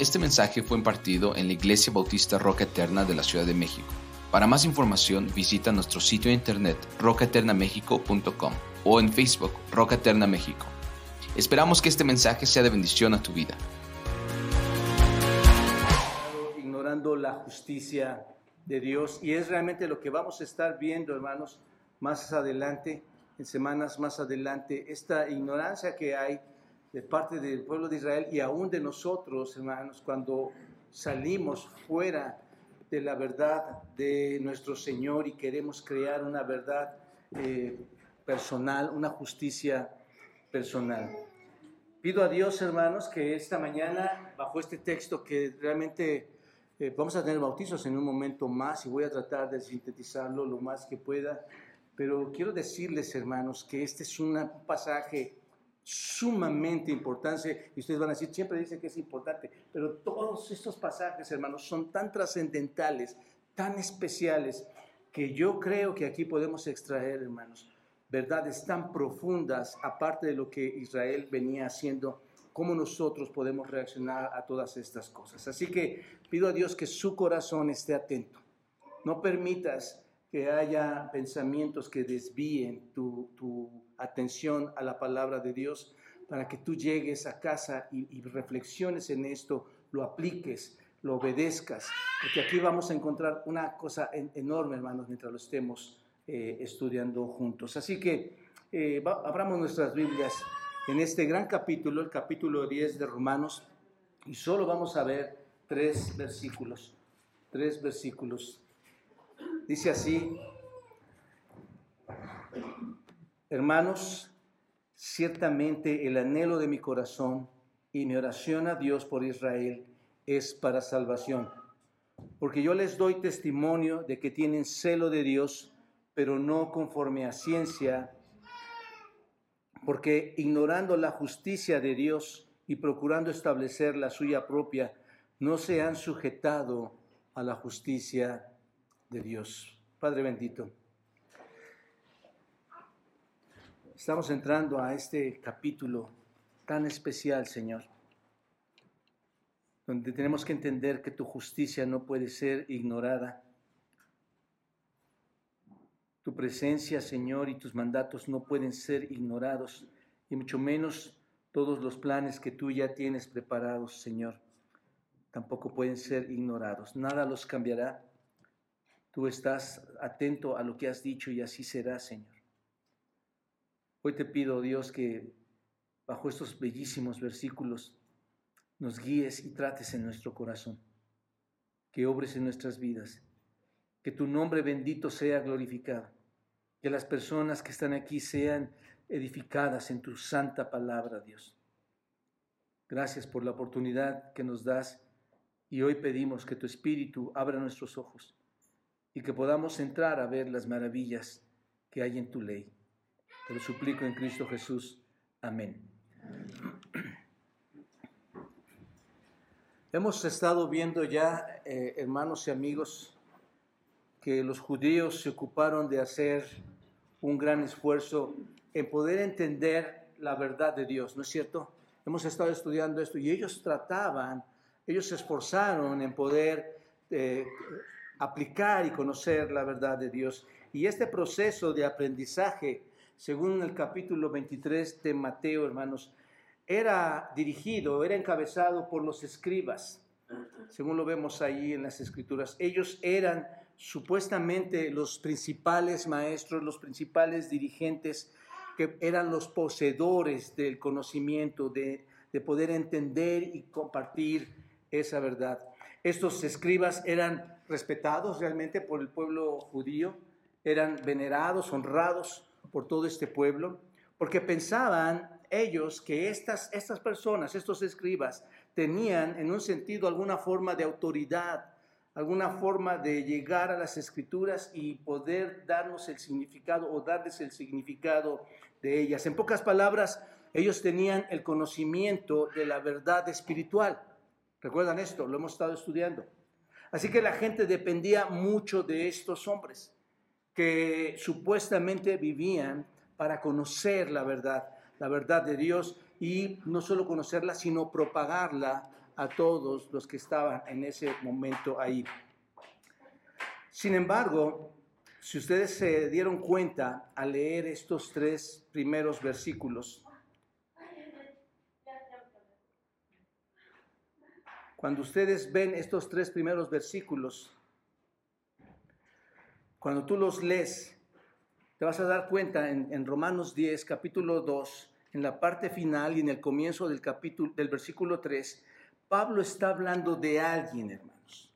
Este mensaje fue impartido en la Iglesia Bautista Roca Eterna de la Ciudad de México. Para más información visita nuestro sitio de internet rocaeternamexico.com o en Facebook Roca Eterna México. Esperamos que este mensaje sea de bendición a tu vida. Ignorando la justicia de Dios y es realmente lo que vamos a estar viendo, hermanos, más adelante, en semanas más adelante, esta ignorancia que hay de parte del pueblo de Israel y aún de nosotros, hermanos, cuando salimos fuera de la verdad de nuestro Señor y queremos crear una verdad eh, personal, una justicia personal. Pido a Dios, hermanos, que esta mañana, bajo este texto que realmente eh, vamos a tener bautizos en un momento más y voy a tratar de sintetizarlo lo más que pueda, pero quiero decirles, hermanos, que este es un pasaje sumamente importante, y ustedes van a decir, siempre dicen que es importante, pero todos estos pasajes, hermanos, son tan trascendentales, tan especiales, que yo creo que aquí podemos extraer, hermanos, verdades tan profundas, aparte de lo que Israel venía haciendo, cómo nosotros podemos reaccionar a todas estas cosas. Así que pido a Dios que su corazón esté atento. No permitas que haya pensamientos que desvíen tu, tu atención a la palabra de Dios para que tú llegues a casa y, reflexiones en esto, lo apliques, lo obedezcas, porque aquí vamos a encontrar una cosa enorme, hermanos, mientras lo estemos eh, estudiando juntos. Así que eh, abramos nuestras Biblias en este gran capítulo, el capítulo 10 de Romanos, y solo vamos a ver tres versículos, tres versículos. Dice así, Hermanos, ciertamente el anhelo de mi corazón y mi oración a Dios por Israel es para salvación, porque yo les doy testimonio de que tienen celo de Dios, pero no conforme a ciencia, porque ignorando la justicia de Dios y procurando establecer la suya propia, no se han sujetado a la justicia de Dios. Padre bendito. Estamos entrando a este capítulo tan especial, Señor, donde tenemos que entender que tu justicia no puede ser ignorada. Tu presencia, Señor, y tus mandatos no pueden ser ignorados, y mucho menos todos los planes que tú ya tienes preparados, Señor, tampoco pueden ser ignorados. Nada los cambiará. Tú estás atento a lo que has dicho y así será, Señor. Hoy te pido, Dios, que bajo estos bellísimos versículos nos guíes y trates en nuestro corazón, que obres en nuestras vidas, que tu nombre bendito sea glorificado, que las personas que están aquí sean edificadas en tu santa palabra, Dios. Gracias por la oportunidad que nos das y hoy pedimos que tu Espíritu abra nuestros ojos y que podamos entrar a ver las maravillas que hay en tu ley. Te suplico en Cristo Jesús. Amén. Hemos estado viendo ya, eh, hermanos y amigos, que los judíos se ocuparon de hacer un gran esfuerzo en poder entender la verdad de Dios, ¿no es cierto? Hemos estado estudiando esto y ellos trataban, ellos se esforzaron en poder eh, aplicar y conocer la verdad de Dios. Y este proceso de aprendizaje según el capítulo 23 de Mateo, hermanos, era dirigido, era encabezado por los escribas, según lo vemos ahí en las escrituras. Ellos eran supuestamente los principales maestros, los principales dirigentes, que eran los poseedores del conocimiento, de, de poder entender y compartir esa verdad. Estos escribas eran respetados realmente por el pueblo judío, eran venerados, honrados, por todo este pueblo, porque pensaban ellos que estas, estas personas, estos escribas, tenían en un sentido alguna forma de autoridad, alguna forma de llegar a las escrituras y poder darnos el significado o darles el significado de ellas. En pocas palabras, ellos tenían el conocimiento de la verdad espiritual. ¿Recuerdan esto? Lo hemos estado estudiando. Así que la gente dependía mucho de estos hombres que supuestamente vivían para conocer la verdad, la verdad de Dios y no solo conocerla, sino propagarla a todos los que estaban en ese momento ahí. Sin embargo, si ustedes se dieron cuenta al leer estos tres primeros versículos, cuando ustedes ven estos tres primeros versículos, cuando tú los lees, te vas a dar cuenta en, Romanos 10, capítulo 2, en la parte final y en el comienzo del capítulo del versículo 3, Pablo está hablando de alguien, hermanos.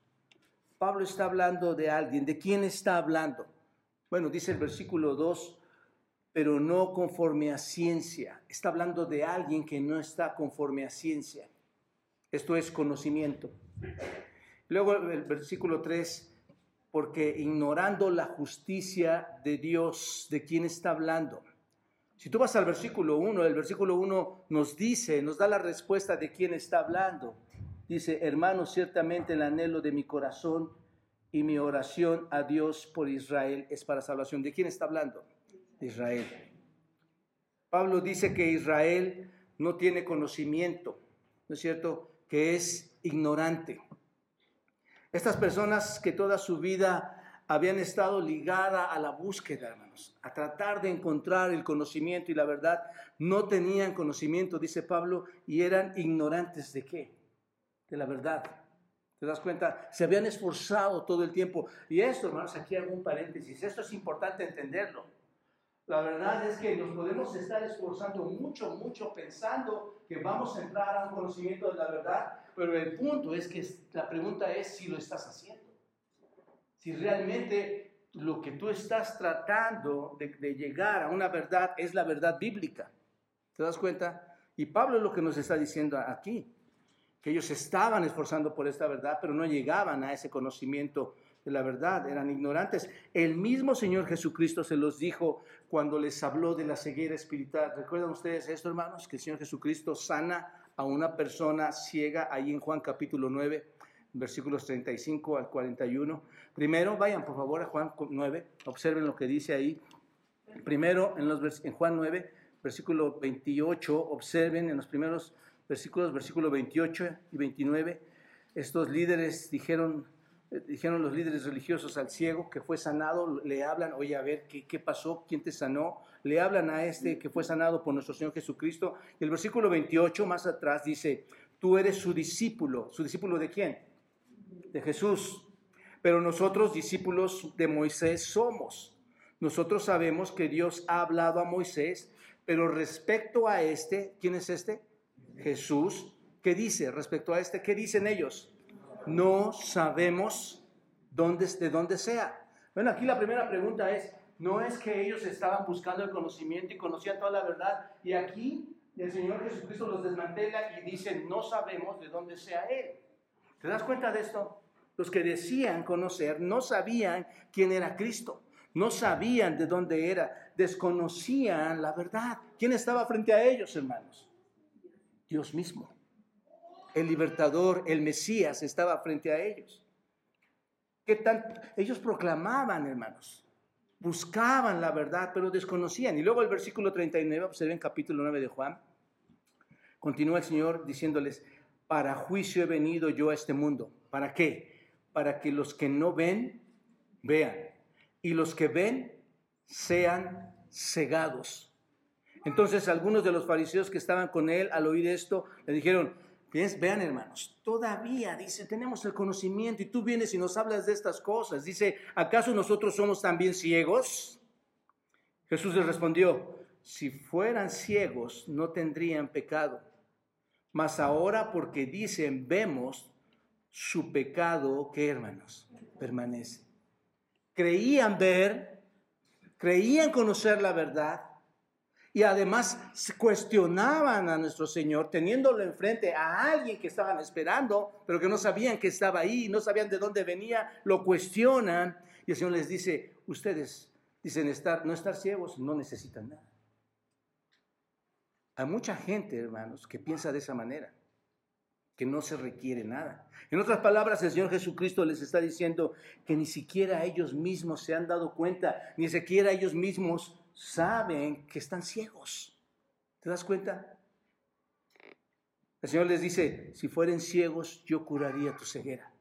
Pablo está hablando de alguien. ¿De quién está hablando? Bueno, dice el versículo 2, pero no conforme a ciencia. Está hablando de alguien que no está conforme a ciencia. Esto es conocimiento. Luego el versículo 3, porque ignorando la justicia de Dios, ¿de quién está hablando? Si tú vas al versículo 1, el versículo 1 nos dice, nos da la respuesta de quién está hablando. Dice, hermanos, ciertamente el anhelo de mi corazón y mi oración a Dios por Israel es para salvación. ¿De quién está hablando? De Israel. Pablo dice que Israel no tiene conocimiento, ¿no es cierto? Que es ignorante. Estas personas que toda su vida habían estado ligadas a la búsqueda, hermanos, a tratar de encontrar el conocimiento y la verdad, no tenían conocimiento, dice Pablo, y eran ignorantes de qué? De la verdad. ¿Te das cuenta? Se habían esforzado todo el tiempo. Y esto, hermanos, aquí hago un paréntesis. Esto es importante entenderlo. La verdad es que nos podemos estar esforzando mucho, mucho pensando que vamos a entrar a un conocimiento de la verdad, pero el punto es que la pregunta es si lo estás haciendo. Si realmente lo que tú estás tratando de, llegar a una verdad es la verdad bíblica. ¿Te das cuenta? Y Pablo es lo que nos está diciendo aquí que ellos estaban esforzando por esta verdad, pero no llegaban a ese conocimiento de la verdad, eran ignorantes. El mismo Señor Jesucristo se los dijo cuando les habló de la ceguera espiritual. ¿Recuerdan ustedes esto, hermanos? Que el Señor Jesucristo sana a una persona ciega ahí en Juan capítulo 9, versículos 35 al 41. Primero, vayan por favor a Juan 9, observen lo que dice ahí. Primero, en, los, en Juan 9, versículo 28, observen en los primeros versículos, versículo 28 y 29, estos líderes dijeron, dijeron los líderes religiosos al ciego que fue sanado, le hablan, oye, a ver, ¿qué, ¿qué, pasó? ¿Quién te sanó? Le hablan a este que fue sanado por nuestro Señor Jesucristo. Y el versículo 28, más atrás, dice, tú eres su discípulo. ¿Su discípulo de quién? De Jesús. Pero nosotros, discípulos de Moisés, somos. Nosotros sabemos que Dios ha hablado a Moisés, pero respecto a este, ¿quién es este? Jesús, ¿qué dice respecto a este? ¿Qué dicen ellos? No sabemos dónde, de dónde sea. Bueno, aquí la primera pregunta es, no es que ellos estaban buscando el conocimiento y conocían toda la verdad, y aquí el Señor Jesucristo los desmantela y dice, no sabemos de dónde sea Él. ¿Te das cuenta de esto? Los que decían conocer no sabían quién era Cristo, no sabían de dónde era, desconocían la verdad. ¿Quién estaba frente a ellos, hermanos? Dios mismo. El libertador, el Mesías, estaba frente a ellos. ¿Qué tal? Ellos proclamaban, hermanos, buscaban la verdad, pero desconocían. Y luego el versículo 39, observen capítulo 9 de Juan, continúa el Señor diciéndoles, para juicio he venido yo a este mundo. ¿Para qué? Para que los que no ven, vean. Y los que ven, sean cegados. Entonces algunos de los fariseos que estaban con él al oír esto le dijeron, vean hermanos, todavía dice, tenemos el conocimiento y tú vienes y nos hablas de estas cosas. Dice, ¿acaso nosotros somos también ciegos? Jesús les respondió, si fueran ciegos no tendrían pecado, mas ahora porque dicen, vemos, su pecado, ¿qué hermanos? Permanece. Creían ver, creían conocer la verdad, y además cuestionaban a nuestro Señor teniéndolo enfrente a alguien que estaban esperando, pero que no sabían que estaba ahí, no sabían de dónde venía, lo cuestionan y el Señor les dice, ustedes dicen estar, no estar ciegos, no necesitan nada. Hay mucha gente, hermanos, que piensa de esa manera, que no se requiere nada. En otras palabras, el Señor Jesucristo les está diciendo que ni siquiera ellos mismos se han dado cuenta, ni siquiera ellos mismos saben que están ciegos. ¿Te das cuenta? El Señor les dice, si fueren ciegos, yo curaría tu ceguera.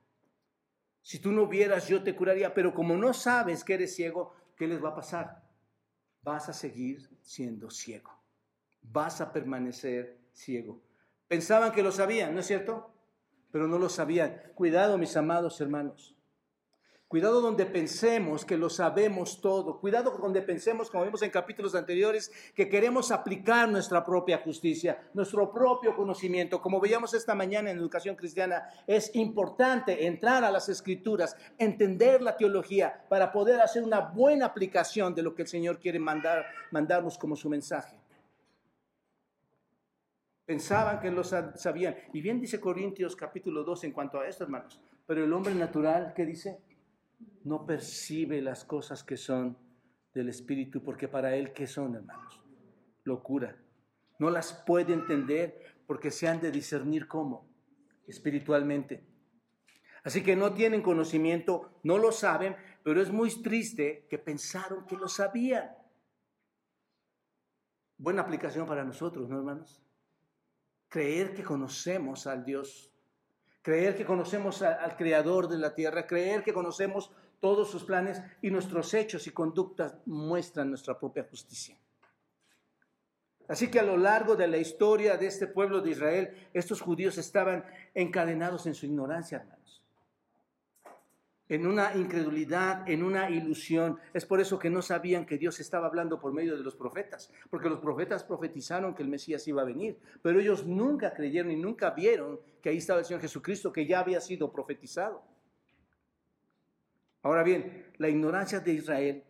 Si tú no vieras, yo te curaría, pero como no sabes que eres ciego, ¿qué les va a pasar? Vas a seguir siendo ciego. Vas a permanecer ciego. Pensaban que lo sabían, ¿no es cierto? Pero no lo sabían. Cuidado, mis amados hermanos. Cuidado donde pensemos que lo sabemos todo. Cuidado donde pensemos, como vimos en capítulos anteriores, que queremos aplicar nuestra propia justicia, nuestro propio conocimiento. Como veíamos esta mañana en Educación Cristiana, es importante entrar a las escrituras, entender la teología para poder hacer una buena aplicación de lo que el Señor quiere mandar, mandarnos como su mensaje. Pensaban que lo sabían. Y bien dice Corintios capítulo 2 en cuanto a esto, hermanos. Pero el hombre natural, ¿qué dice? No percibe las cosas que son del Espíritu, porque para él, ¿qué son, hermanos? Locura. No las puede entender porque se han de discernir cómo, espiritualmente. Así que no tienen conocimiento, no lo saben, pero es muy triste que pensaron que lo sabían. Buena aplicación para nosotros, ¿no, hermanos? Creer que conocemos al Dios, creer que conocemos al Creador de la tierra, creer que conocemos todos sus planes y nuestros hechos y conductas muestran nuestra propia justicia. Así que a lo largo de la historia de este pueblo de Israel, estos judíos estaban encadenados en su ignorancia, hermanos. En una incredulidad, en una ilusión. Es por eso que no sabían que Dios estaba hablando por medio de los profetas, porque los profetas profetizaron que el Mesías iba a venir, pero ellos nunca creyeron y nunca vieron que ahí estaba el Señor Jesucristo, que ya había sido profetizado. Ahora bien, la ignorancia de Israel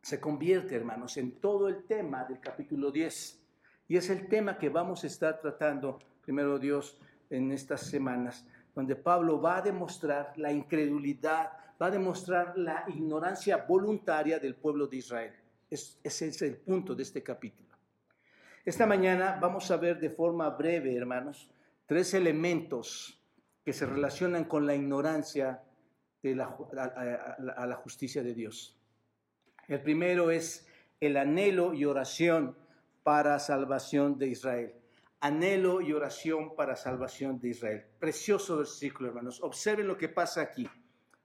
se convierte, hermanos, en todo el tema del capítulo 10. Y es el tema que vamos a estar tratando, primero Dios, en estas semanas, donde Pablo va a demostrar la incredulidad, va a demostrar la ignorancia voluntaria del pueblo de Israel. ese es el punto de este capítulo. Esta mañana vamos a ver de forma breve, hermanos, tres elementos que se relacionan con la ignorancia a, la justicia de Dios. El primero es el anhelo y oración para salvación de Israel. Anhelo y oración para salvación de Israel. Precioso versículo, hermanos. Observen lo que pasa aquí.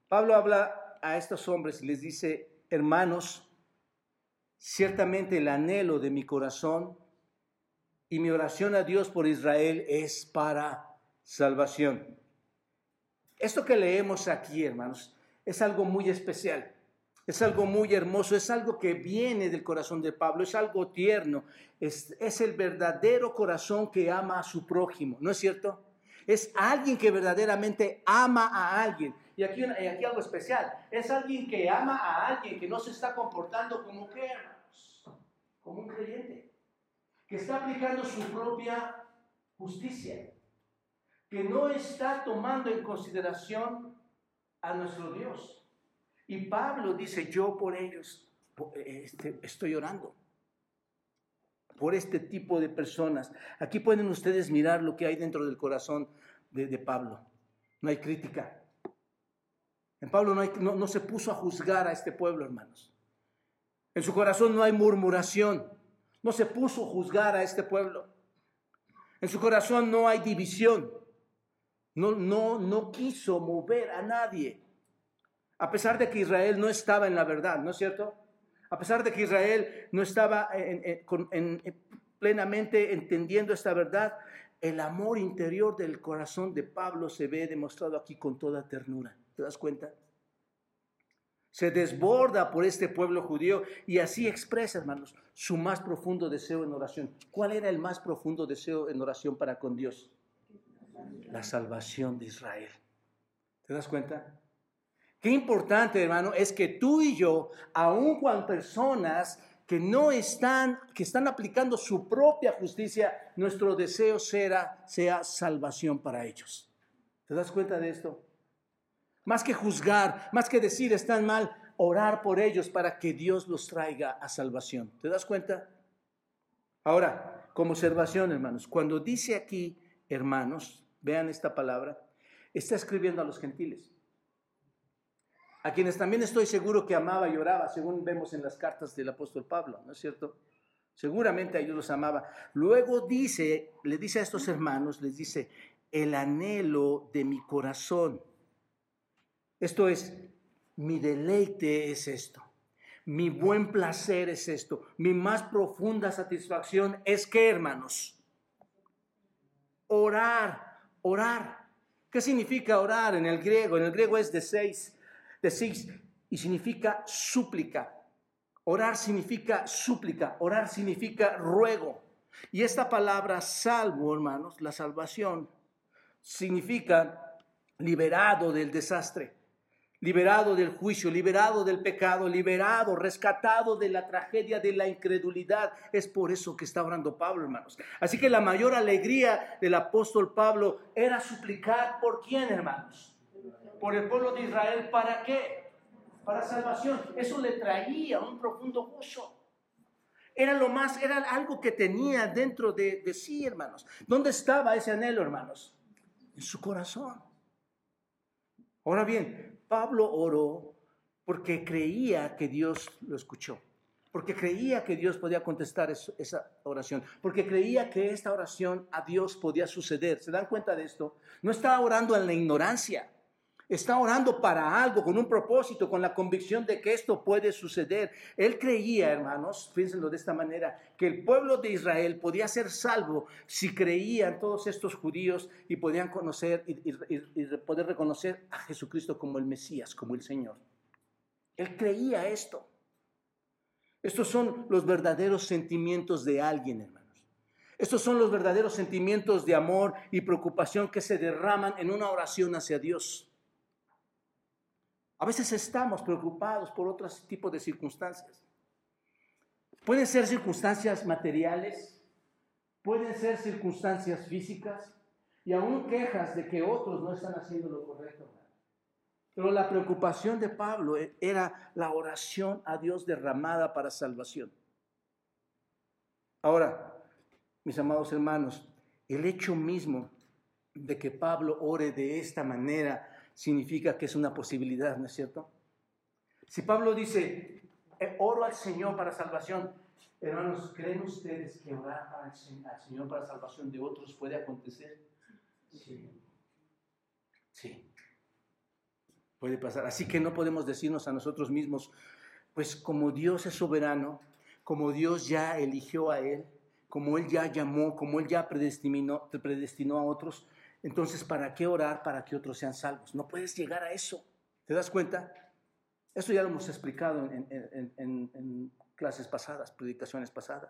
Pablo habla a estos hombres y les dice, hermanos, ciertamente el anhelo de mi corazón y mi oración a Dios por Israel es para salvación. Esto que leemos aquí, hermanos, es algo muy especial, es algo muy hermoso, es algo que viene del corazón de Pablo, es algo tierno, es, el verdadero corazón que ama a su prójimo, ¿no es cierto? Es alguien que verdaderamente ama a alguien. Y aquí, aquí algo especial, es alguien que ama a alguien que no se está comportando como que, hermanos, como un creyente, que está aplicando su propia justicia que no está tomando en consideración a nuestro Dios. Y Pablo dice, yo por ellos este, estoy orando, por este tipo de personas. Aquí pueden ustedes mirar lo que hay dentro del corazón de, Pablo. No hay crítica. En Pablo no, no se puso a juzgar a este pueblo, hermanos. En su corazón no hay murmuración. No se puso a juzgar a este pueblo. En su corazón no hay división. No, no, no quiso mover a nadie. A pesar de que Israel no estaba en la verdad, ¿no es cierto? A pesar de que Israel no estaba plenamente entendiendo esta verdad, el amor interior del corazón de Pablo se ve demostrado aquí con toda ternura. ¿Te das cuenta? Se desborda por este pueblo judío y así expresa, hermanos, su más profundo deseo en oración. ¿Cuál era el más profundo deseo en oración para con Dios? La salvación de Israel. ¿Te das cuenta? Qué importante, hermano, es que tú y yo, aun cuando personas que no están, que están aplicando su propia justicia, nuestro deseo será, sea salvación para ellos. ¿Te das cuenta de esto? Más que juzgar, más que decir están mal, orar por ellos para que Dios los traiga a salvación. ¿Te das cuenta? Ahora, como observación, hermanos, cuando dice aquí, hermanos, vean esta palabra, está escribiendo a los gentiles, a quienes también estoy seguro que amaba y oraba, según vemos en las cartas del apóstol Pablo, ¿no es cierto? Seguramente a ellos los amaba. Luego dice, le dice a estos hermanos, les dice, el anhelo de mi corazón. Esto es, mi deleite es esto. Mi buen placer es esto. Mi más profunda satisfacción es que, hermanos, orar, orar. ¿Qué significa orar en el griego? En el griego es de seis, de seis, y significa súplica. Orar significa súplica, orar significa ruego. Y esta palabra salvo, hermanos, la salvación, significa liberado del desastre, liberado del juicio, liberado del pecado, liberado, rescatado de la tragedia de la incredulidad. Es por eso que está orando Pablo, hermanos. Así que la mayor alegría del apóstol Pablo era suplicar por quién, hermanos? Por el pueblo de Israel, ¿para qué? Para salvación. Eso le traía un profundo gozo. Era lo más, era algo que tenía dentro de, de sí, hermanos. ¿Dónde estaba ese anhelo, hermanos? En su corazón. Ahora bien, Pablo oró porque creía que Dios lo escuchó, porque creía que Dios podía contestar esa oración, porque creía que esta oración a Dios podía suceder. ¿Se dan cuenta de esto? No estaba orando en la ignorancia, está orando para algo, con un propósito, con la convicción de que esto puede suceder. Él creía, hermanos, piénsenlo de esta manera, que el pueblo de Israel podía ser salvo si creían todos estos judíos y podían conocer y, poder reconocer a Jesucristo como el Mesías, como el Señor. Él creía esto. Estos son los verdaderos sentimientos de alguien, hermanos. Estos son los verdaderos sentimientos de amor y preocupación que se derraman en una oración hacia Dios. A veces estamos preocupados por otros tipos de circunstancias. Pueden ser circunstancias materiales, pueden ser circunstancias físicas y aún quejas de que otros no están haciendo lo correcto. Pero la preocupación de Pablo e-, era la oración a Dios derramada para salvación. Ahora, mis amados hermanos, el hecho mismo de que Pablo ore de esta manera significa que es una posibilidad, ¿no es cierto? Si Pablo dice, eh, oro al Señor para salvación, hermanos, ¿creen ustedes que orar al Señor para salvación de otros puede acontecer? Sí. Sí. Puede pasar. Así que no podemos decirnos a nosotros mismos, pues como Dios es soberano, como Dios ya eligió a Él, como Él ya llamó, como Él ya predestinó, predestinó a otros, entonces, ¿para qué orar para que otros sean salvos? No puedes llegar a eso. ¿Te das cuenta? Esto ya lo hemos explicado en, clases pasadas, predicaciones pasadas.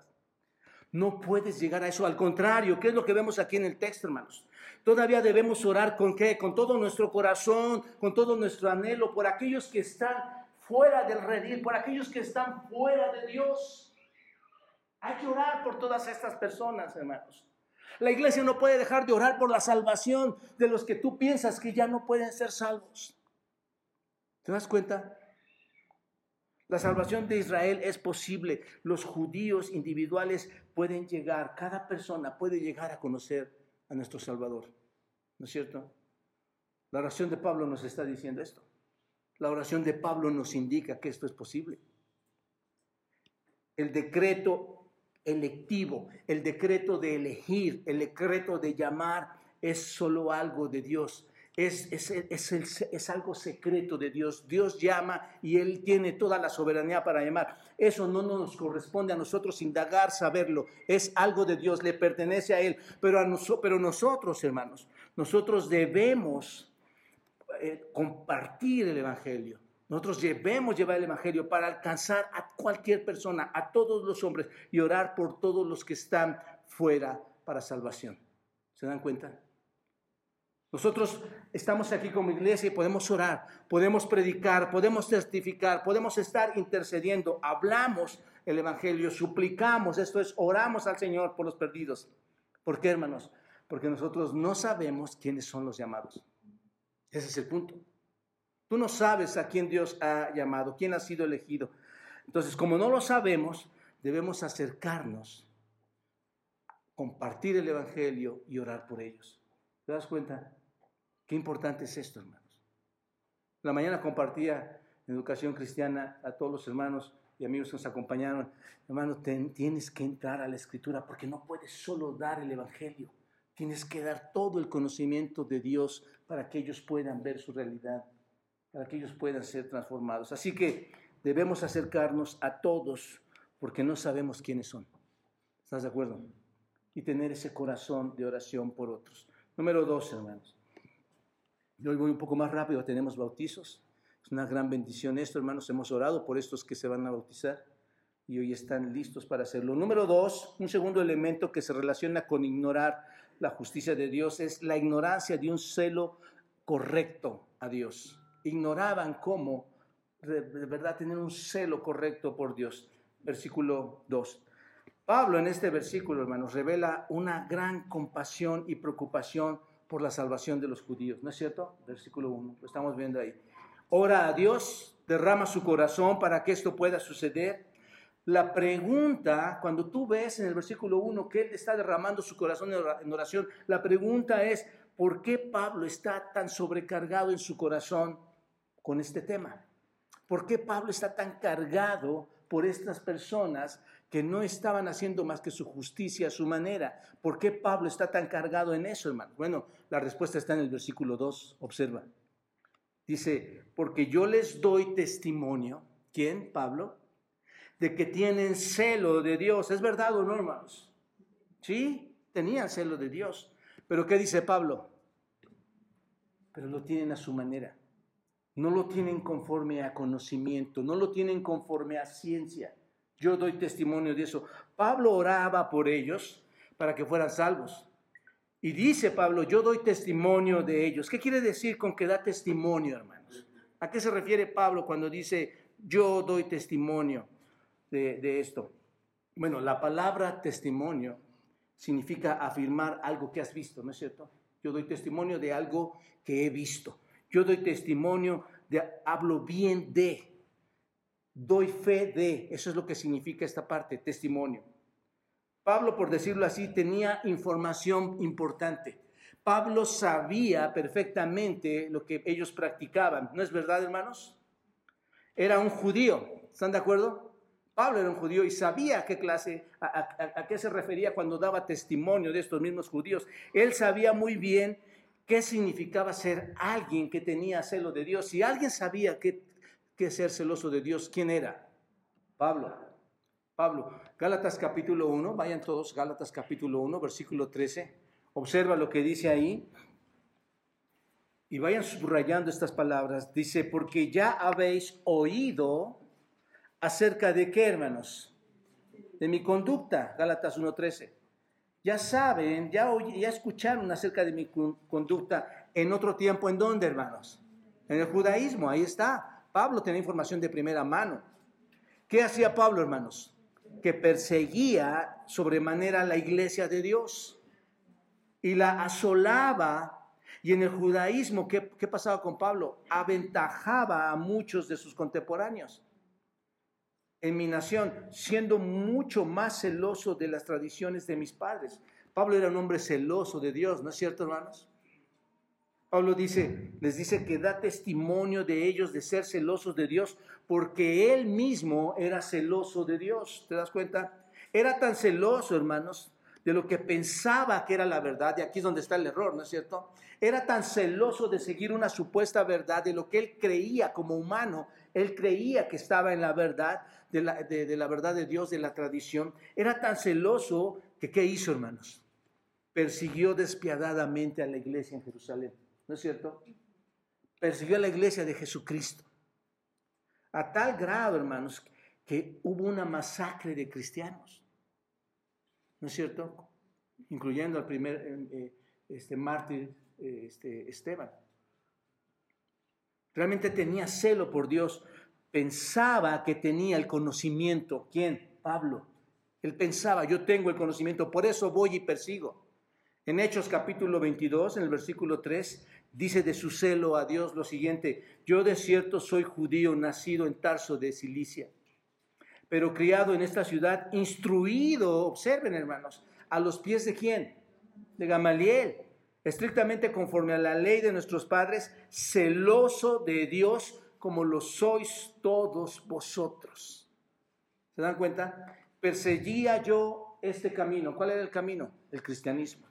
No puedes llegar a eso. Al contrario, ¿qué es lo que vemos aquí en el texto, hermanos? Todavía debemos orar con qué? Con todo nuestro corazón, con todo nuestro anhelo, por aquellos que están fuera del redil, por aquellos que están fuera de Dios. Hay que orar por todas estas personas, hermanos. La iglesia no puede dejar de orar por la salvación de los que tú piensas que ya no pueden ser salvos. ¿Te das cuenta? La salvación de Israel es posible. Los judíos individuales pueden llegar, cada persona puede llegar a conocer a nuestro Salvador. ¿No es cierto? La oración de Pablo nos está diciendo esto. La oración de Pablo nos indica que esto es posible. El decreto electivo, el decreto de elegir, el decreto de llamar, es solo algo de Dios. Es, es, algo secreto de Dios. Dios llama y Él tiene toda la soberanía para llamar. Eso no nos corresponde a nosotros indagar, saberlo. Es algo de Dios, le pertenece a Él. Pero, a nosotros, hermanos, nosotros debemos eh, compartir el Evangelio. Nosotros debemos llevar el Evangelio para alcanzar a cualquier persona, a todos los hombres y orar por todos los que están fuera para salvación. ¿Se dan cuenta? Nosotros estamos aquí como iglesia y podemos orar, podemos predicar, podemos testificar, podemos estar intercediendo, hablamos el Evangelio, suplicamos, esto es, oramos al Señor por los perdidos. ¿Por qué, hermanos? Porque nosotros no sabemos quiénes son los llamados. Ese es el punto. Tú no sabes a quién Dios ha llamado, quién ha sido elegido. Entonces, como no lo sabemos, debemos acercarnos, compartir el Evangelio y orar por ellos. ¿Te das cuenta? Qué importante es esto, hermanos. La mañana compartía en educación cristiana a todos los hermanos y amigos que nos acompañaron, hermano, tienes que entrar a la escritura porque no puedes solo dar el Evangelio. Tienes que dar todo el conocimiento de Dios para que ellos puedan ver su realidad, para que ellos puedan ser transformados. Así que debemos acercarnos a todos porque no sabemos quiénes son. ¿Estás de acuerdo? Y tener ese corazón de oración por otros. Número dos, hermanos. Yo voy un poco más rápido, tenemos bautizos. Es una gran bendición esto, hermanos. Hemos orado por estos que se van a bautizar y hoy están listos para hacerlo. Número dos, un segundo elemento que se relaciona con ignorar la justicia de Dios es la ignorancia de un celo correcto a Dios. Ignoraban cómo de verdad tener un celo correcto por Dios. Versículo 2. Pablo en este versículo, hermanos, revela una gran compasión y preocupación por la salvación de los judíos, ¿no es cierto? Versículo 1, lo estamos viendo ahí. Ora a Dios, derrama su corazón para que esto pueda suceder. La pregunta, cuando tú ves en el versículo 1 que Él está derramando su corazón en oración, la pregunta es, ¿por qué Pablo está tan sobrecargado en su corazón con este tema? ¿Por qué Pablo está tan cargado por estas personas que no estaban haciendo más que su justicia a su manera? ¿Por qué Pablo está tan cargado en eso, hermano? Bueno, la respuesta está en el versículo 2, observa. Dice, porque yo les doy testimonio, ¿quién? Pablo de que tienen celo de Dios. ¿Es verdad o no, hermanos? Sí, tenían celo de Dios. Pero ¿qué dice Pablo? Pero lo tienen a su manera. No lo tienen conforme a conocimiento, no lo tienen conforme a ciencia. Yo doy testimonio de eso. Pablo oraba por ellos para que fueran salvos. Y dice Pablo, yo doy testimonio de ellos. ¿Qué quiere decir con que da testimonio, hermanos? ¿A qué se refiere Pablo cuando dice, yo doy testimonio? de, esto? Bueno, la palabra testimonio significa afirmar algo que has visto, ¿no es cierto? Yo doy testimonio de algo que he visto. Yo doy testimonio de, hablo bien de, doy fe de, eso es lo que significa esta parte, testimonio. Pablo, por decirlo así, tenía información importante. Pablo sabía perfectamente lo que ellos practicaban. ¿No es verdad, hermanos? Era un judío. ¿Están de acuerdo? Pablo era un judío y sabía a qué clase, a, qué se refería cuando daba testimonio de estos mismos judíos. Él sabía muy bien qué significaba ser alguien que tenía celo de Dios. Si alguien sabía qué, qué ser celoso de Dios, ¿quién era? Pablo. Pablo. Gálatas capítulo 1, vayan todos, Gálatas capítulo 1, versículo 13. Observa lo que dice ahí. Y vayan subrayando estas palabras. Dice, porque ya habéis oído ¿Acerca de qué, hermanos? De mi conducta, Gálatas 1.13. Ya saben, ya, ya escucharon acerca de mi conducta en otro tiempo. ¿En dónde, hermanos? En el judaísmo, ahí está. Pablo tenía información de primera mano. ¿Qué hacía Pablo, hermanos? Que perseguía sobremanera la iglesia de Dios y la asolaba. Y en el judaísmo, ¿qué, qué pasaba con Pablo? Aventajaba a muchos de sus contemporáneos en mi nación, siendo mucho más celoso de las tradiciones de mis padres. Pablo era un hombre celoso de Dios, ¿no es cierto, hermanos? Pablo dice, les dice que da testimonio de ellos de ser celosos de Dios, porque él mismo era celoso de Dios. ¿Te das cuenta? Era tan celoso, hermanos, de lo que pensaba que era la verdad, y aquí es donde está el error, ¿no es cierto? Era tan celoso de seguir una supuesta verdad, de lo que él creía como humano, él creía que estaba en la verdad, de la, de, la verdad de Dios, de la tradición. Era tan celoso que, ¿qué hizo, hermanos? Persiguió despiadadamente a la iglesia en Jerusalén, ¿no es cierto? Persiguió a la iglesia de Jesucristo. A tal grado, hermanos, que hubo una masacre de cristianos, ¿no es cierto? Incluyendo al primer eh, eh, este, mártir eh, este, Esteban. Realmente tenía celo por Dios. Pensaba que tenía el conocimiento. ¿Quién? Pablo. Él pensaba, yo tengo el conocimiento, por eso voy y persigo. En Hechos capítulo 22, en el versículo 3, dice de su celo a Dios lo siguiente, yo de cierto soy judío, nacido en Tarso de Cilicia, pero criado en esta ciudad, instruido, observen hermanos, a los pies de quién? De Gamaliel, estrictamente conforme a la ley de nuestros padres, celoso de Dios como lo sois todos vosotros. ¿Se dan cuenta? Perseguía yo este camino. ¿Cuál era el camino? El cristianismo.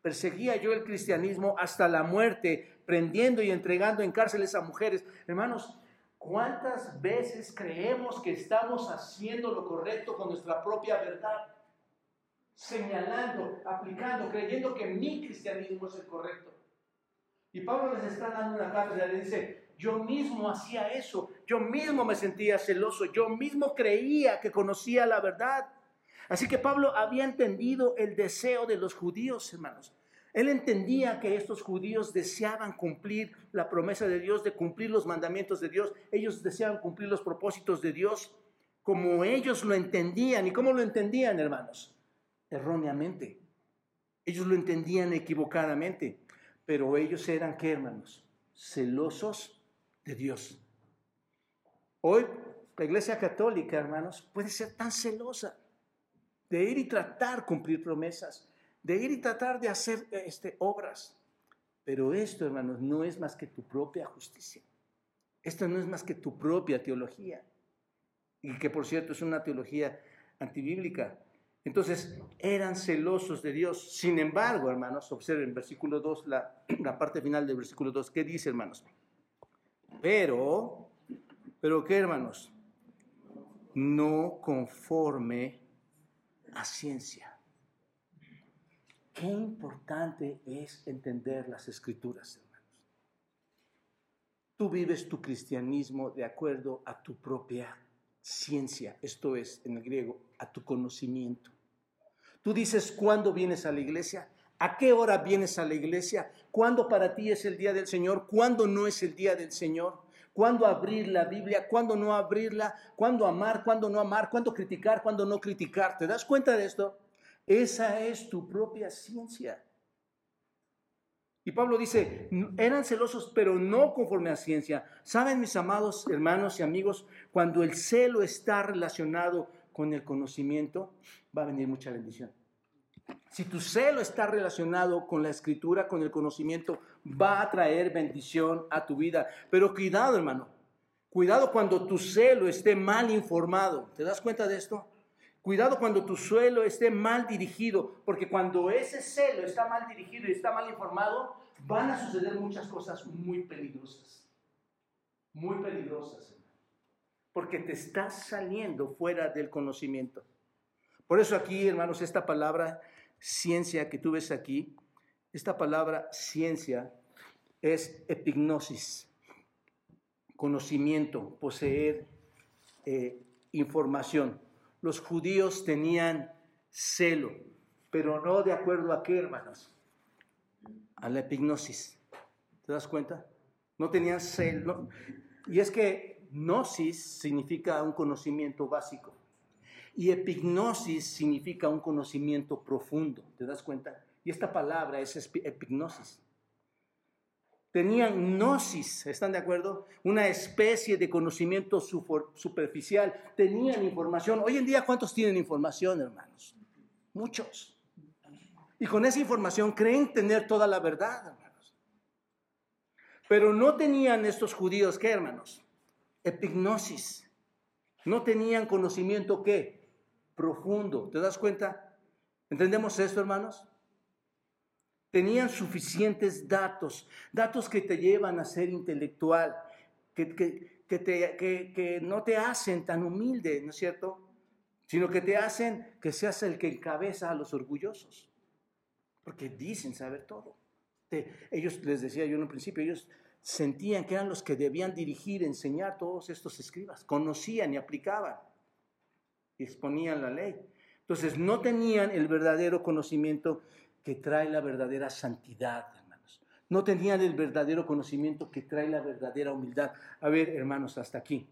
Perseguía yo el cristianismo hasta la muerte, prendiendo y entregando en cárceles a mujeres. Hermanos, ¿cuántas veces creemos que estamos haciendo lo correcto con nuestra propia verdad? Señalando, aplicando, creyendo que mi cristianismo es el correcto. Y Pablo les está dando una cátedra, le dice, yo mismo hacía eso, yo mismo me sentía celoso, yo mismo creía que conocía la verdad. Así que Pablo había entendido el deseo de los judíos, hermanos. Él entendía que estos judíos deseaban cumplir la promesa de Dios, de cumplir los mandamientos de Dios. Ellos deseaban cumplir los propósitos de Dios como ellos lo entendían. ¿Y cómo lo entendían, hermanos? Erróneamente. Ellos lo entendían equivocadamente. Pero ellos eran, ¿qué, hermanos? Celosos de Dios. Hoy la Iglesia Católica, hermanos, puede ser tan celosa de ir y tratar cumplir promesas, de ir y tratar de hacer este, obras. Pero esto, hermanos, no es más que tu propia justicia. Esto no es más que tu propia teología. Y que, por cierto, es una teología antibíblica. Entonces, eran celosos de Dios. Sin embargo, hermanos, observen versículo 2, la, la parte final del versículo 2. ¿Qué dice, hermanos? Pero, pero ¿qué, hermanos? No conforme a ciencia. Qué importante es entender las escrituras, hermanos. Tú vives tu cristianismo de acuerdo a tu propia ciencia, esto es, en el griego, a tu conocimiento. Tú dices cuándo vienes a la iglesia, a qué hora vienes a la iglesia, cuándo para ti es el día del Señor, cuándo no es el día del Señor, cuándo abrir la Biblia, cuándo no abrirla, cuándo amar, cuándo no amar, cuándo criticar, cuándo no criticar. ¿Te das cuenta de esto? Esa es tu propia ciencia. Y Pablo dice, eran celosos, pero no conforme a ciencia. Saben, mis amados hermanos y amigos, cuando el celo está relacionado con el conocimiento, va a venir mucha bendición. Si tu celo está relacionado con la escritura, con el conocimiento, va a traer bendición a tu vida. Pero cuidado, hermano. Cuidado cuando tu celo esté mal informado. ¿Te das cuenta de esto? Cuidado cuando tu suelo esté mal dirigido, porque cuando ese celo está mal dirigido y está mal informado, van a suceder muchas cosas muy peligrosas. Muy peligrosas, porque te estás saliendo fuera del conocimiento. Por eso aquí, hermanos, esta palabra ciencia que tú ves aquí, esta palabra ciencia es epignosis, conocimiento, poseer eh, información los judíos tenían celo, pero no de acuerdo a qué, hermanos, a la epignosis. ¿Te das cuenta? No tenían celo. Y es que gnosis significa un conocimiento básico y epignosis significa un conocimiento profundo. ¿Te das cuenta? Y esta palabra es epignosis tenían gnosis, ¿están de acuerdo? Una especie de conocimiento superficial, tenían información. Hoy en día, ¿cuántos tienen información, hermanos? Muchos. Y con esa información creen tener toda la verdad, hermanos. Pero no tenían estos judíos, ¿qué, hermanos? Epignosis. No tenían conocimiento, ¿qué? Profundo. ¿Te das cuenta? ¿Entendemos esto, hermanos? Tenían suficientes datos, datos que te llevan a ser intelectual, que, que, te, que, no te hacen tan humilde, ¿no es cierto? Sino que te hacen que seas el que encabeza a los orgullosos, porque dicen saber todo. ellos, les decía yo en un principio, ellos sentían que eran los que debían dirigir, enseñar todos estos escribas, conocían y aplicaban exponían la ley. Entonces no tenían el verdadero conocimiento que trae la verdadera santidad, hermanos. No tenían el verdadero conocimiento que trae la verdadera humildad. A ver, hermanos, hasta aquí.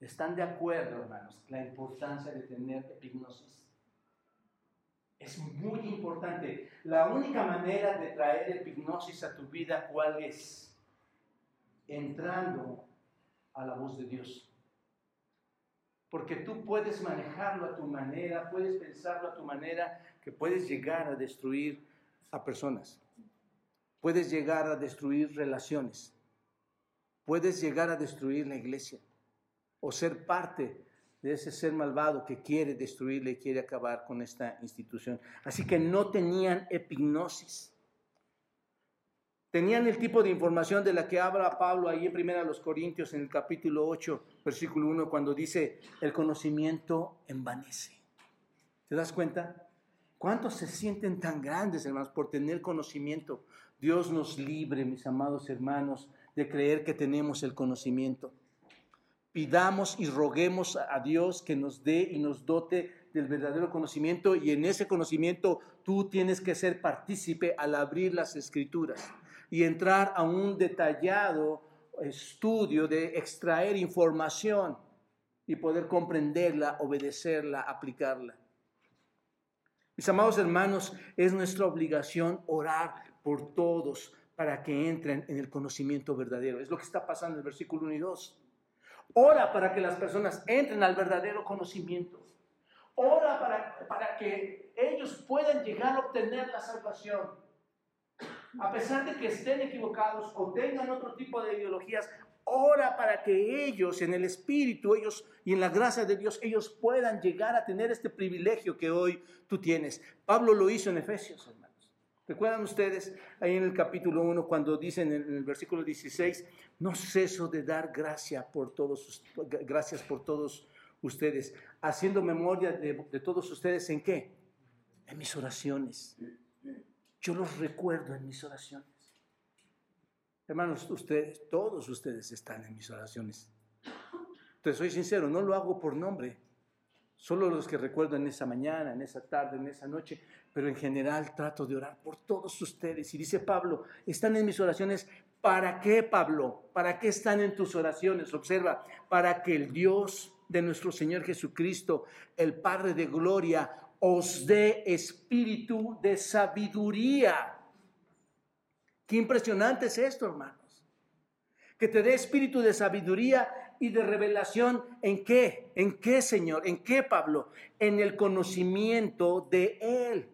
¿Están de acuerdo, hermanos, la importancia de tener epignosis? Es muy importante. La única manera de traer epignosis a tu vida, ¿cuál es? Entrando a la voz de Dios. Porque tú puedes manejarlo a tu manera, puedes pensarlo a tu manera, que puedes llegar a destruir a personas, puedes llegar a destruir relaciones, puedes llegar a destruir la iglesia o ser parte de ese ser malvado que quiere destruirle y quiere acabar con esta institución. Así que no tenían epignosis. Tenían el tipo de información de la que habla Pablo ahí en 1 los Corintios en el capítulo 8, versículo 1, cuando dice, el conocimiento envanece. ¿Te das cuenta? ¿Cuántos se sienten tan grandes, hermanos, por tener conocimiento? Dios nos libre, mis amados hermanos, de creer que tenemos el conocimiento pidamos y roguemos a Dios que nos dé y nos dote del verdadero conocimiento y en ese conocimiento tú tienes que ser partícipe al abrir las escrituras y entrar a un detallado estudio de extraer información y poder comprenderla, obedecerla, aplicarla. Mis amados hermanos, es nuestra obligación orar por todos para que entren en el conocimiento verdadero. Es lo que está pasando en el versículo 1 y 2. Ora para que las personas entren al verdadero conocimiento. Ora para, para que ellos puedan llegar a obtener la salvación. A pesar de que estén equivocados o tengan otro tipo de ideologías, ora para que ellos en el Espíritu, ellos y en la gracia de Dios, ellos puedan llegar a tener este privilegio que hoy tú tienes. Pablo lo hizo en Efesios, hermano. ¿Recuerdan ustedes ahí en el capítulo 1 cuando dicen en el versículo 16, no ceso de dar gracia por todos, gracias por todos ustedes, haciendo memoria de, de todos ustedes en qué? En mis oraciones. Yo los recuerdo en mis oraciones. Hermanos, ustedes, todos ustedes están en mis oraciones. Entonces, soy sincero, no lo hago por nombre. Solo los que recuerdo en esa mañana, en esa tarde, en esa noche, pero en general trato de orar por todos ustedes. Y dice Pablo, están en mis oraciones. ¿Para qué, Pablo? ¿Para qué están en tus oraciones? Observa, para que el Dios de nuestro Señor Jesucristo, el Padre de Gloria, os dé espíritu de sabiduría. Qué impresionante es esto, hermanos. Que te dé espíritu de sabiduría y de revelación. ¿En qué? ¿En qué, Señor? ¿En qué, Pablo? En el conocimiento de Él.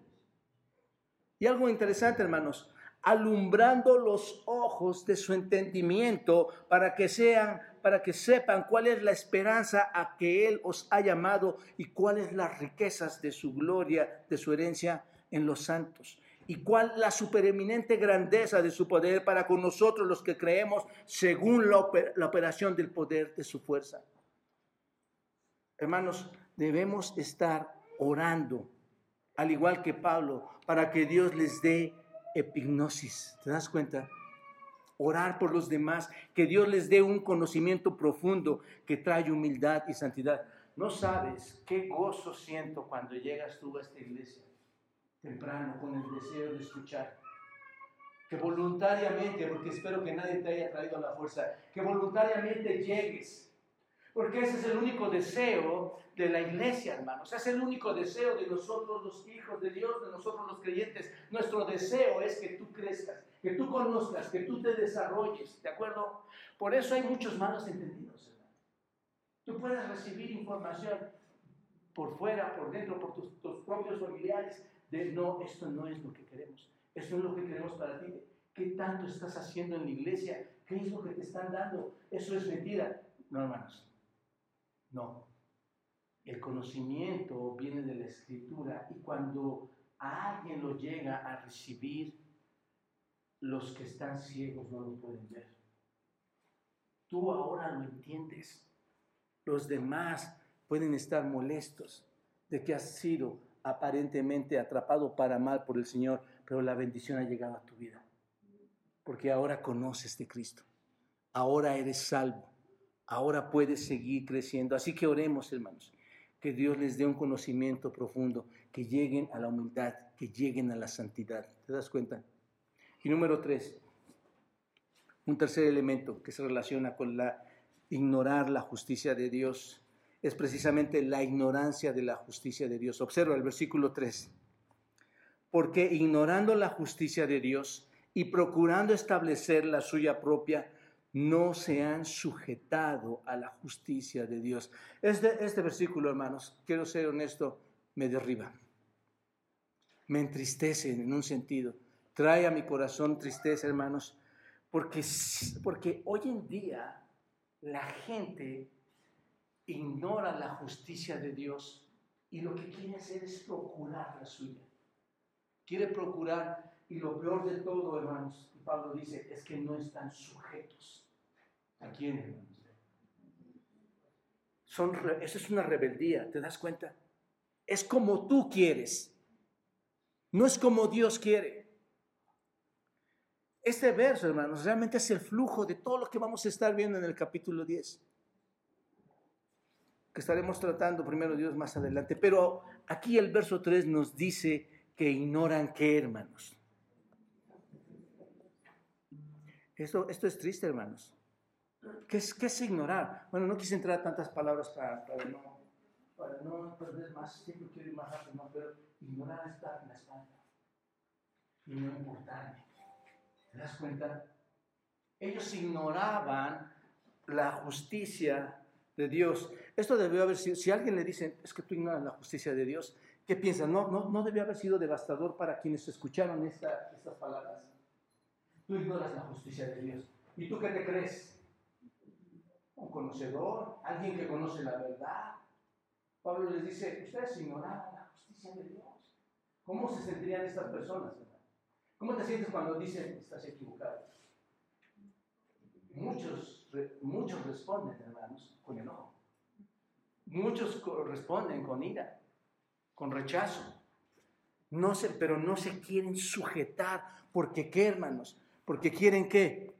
Y algo interesante, hermanos, alumbrando los ojos de su entendimiento para que sean, para que sepan cuál es la esperanza a que Él os ha llamado y cuáles las riquezas de su gloria, de su herencia en los santos. Y cuál la supereminente grandeza de su poder para con nosotros los que creemos según la, la operación del poder de su fuerza. Hermanos, debemos estar orando al igual que Pablo, para que Dios les dé epignosis. ¿Te das cuenta? Orar por los demás, que Dios les dé un conocimiento profundo que trae humildad y santidad. No sabes qué gozo siento cuando llegas tú a esta iglesia temprano con el deseo de escuchar. Que voluntariamente, porque espero que nadie te haya traído la fuerza, que voluntariamente llegues porque ese es el único deseo de la iglesia, hermanos. Es el único deseo de nosotros los hijos de Dios, de nosotros los creyentes. Nuestro deseo es que tú crezcas, que tú conozcas, que tú te desarrolles, ¿de acuerdo? Por eso hay muchos malos entendidos, hermano. Tú puedes recibir información por fuera, por dentro, por tus, tus propios familiares, de no, esto no es lo que queremos. Esto es lo que queremos para ti. ¿Qué tanto estás haciendo en la iglesia? ¿Qué es lo que te están dando? Eso es mentira. No, hermanos. No. El conocimiento viene de la escritura y cuando a alguien lo llega a recibir, los que están ciegos no lo pueden ver. Tú ahora lo entiendes. Los demás pueden estar molestos de que has sido aparentemente atrapado para mal por el Señor, pero la bendición ha llegado a tu vida. Porque ahora conoces de Cristo. Ahora eres salvo ahora puedes seguir creciendo. Así que oremos, hermanos, que Dios les dé un conocimiento profundo, que lleguen a la humildad, que lleguen a la santidad. ¿Te das cuenta? Y número tres, un tercer elemento que se relaciona con la ignorar la justicia de Dios es precisamente la ignorancia de la justicia de Dios. Observa el versículo 3. Porque ignorando la justicia de Dios y procurando establecer la suya propia, no se han sujetado a la justicia de Dios. Este, este versículo, hermanos, quiero ser honesto, me derriba. Me entristece en un sentido. Trae a mi corazón tristeza, hermanos, porque, porque hoy en día la gente ignora la justicia de Dios y lo que quiere hacer es procurar la suya. Quiere procurar y lo peor de todo, hermanos, Pablo dice, es que no están sujetos. ¿A quién? Son, eso es una rebeldía, ¿te das cuenta? Es como tú quieres, no es como Dios quiere. Este verso, hermanos, realmente es el flujo de todo lo que vamos a estar viendo en el capítulo 10 que estaremos tratando primero Dios más adelante. Pero aquí el verso 3 nos dice que ignoran qué, hermanos. Esto, esto es triste, hermanos. ¿Qué es, ¿Qué es ignorar? Bueno, no quise entrar a tantas palabras para, para, no, para no perder más siempre quiero ir más rápido, pero ignorar está en la espalda y no importarme. ¿Te das cuenta? Ellos ignoraban la justicia de Dios. Esto debió haber sido, si alguien le dice, es que tú ignoras la justicia de Dios, ¿qué piensas? No, no, no debió haber sido devastador para quienes escucharon esta, estas palabras. Tú ignoras la justicia de Dios. ¿Y tú qué te crees? Un conocedor, alguien que conoce la verdad. Pablo les dice, ustedes ignoran la justicia de Dios. ¿Cómo se sentirían estas personas? ¿Cómo te sientes cuando dicen, estás equivocado? Muchos muchos responden, hermanos, con enojo. Muchos responden con ira, con rechazo. No se, pero no se quieren sujetar. porque qué, hermanos? Porque quieren qué?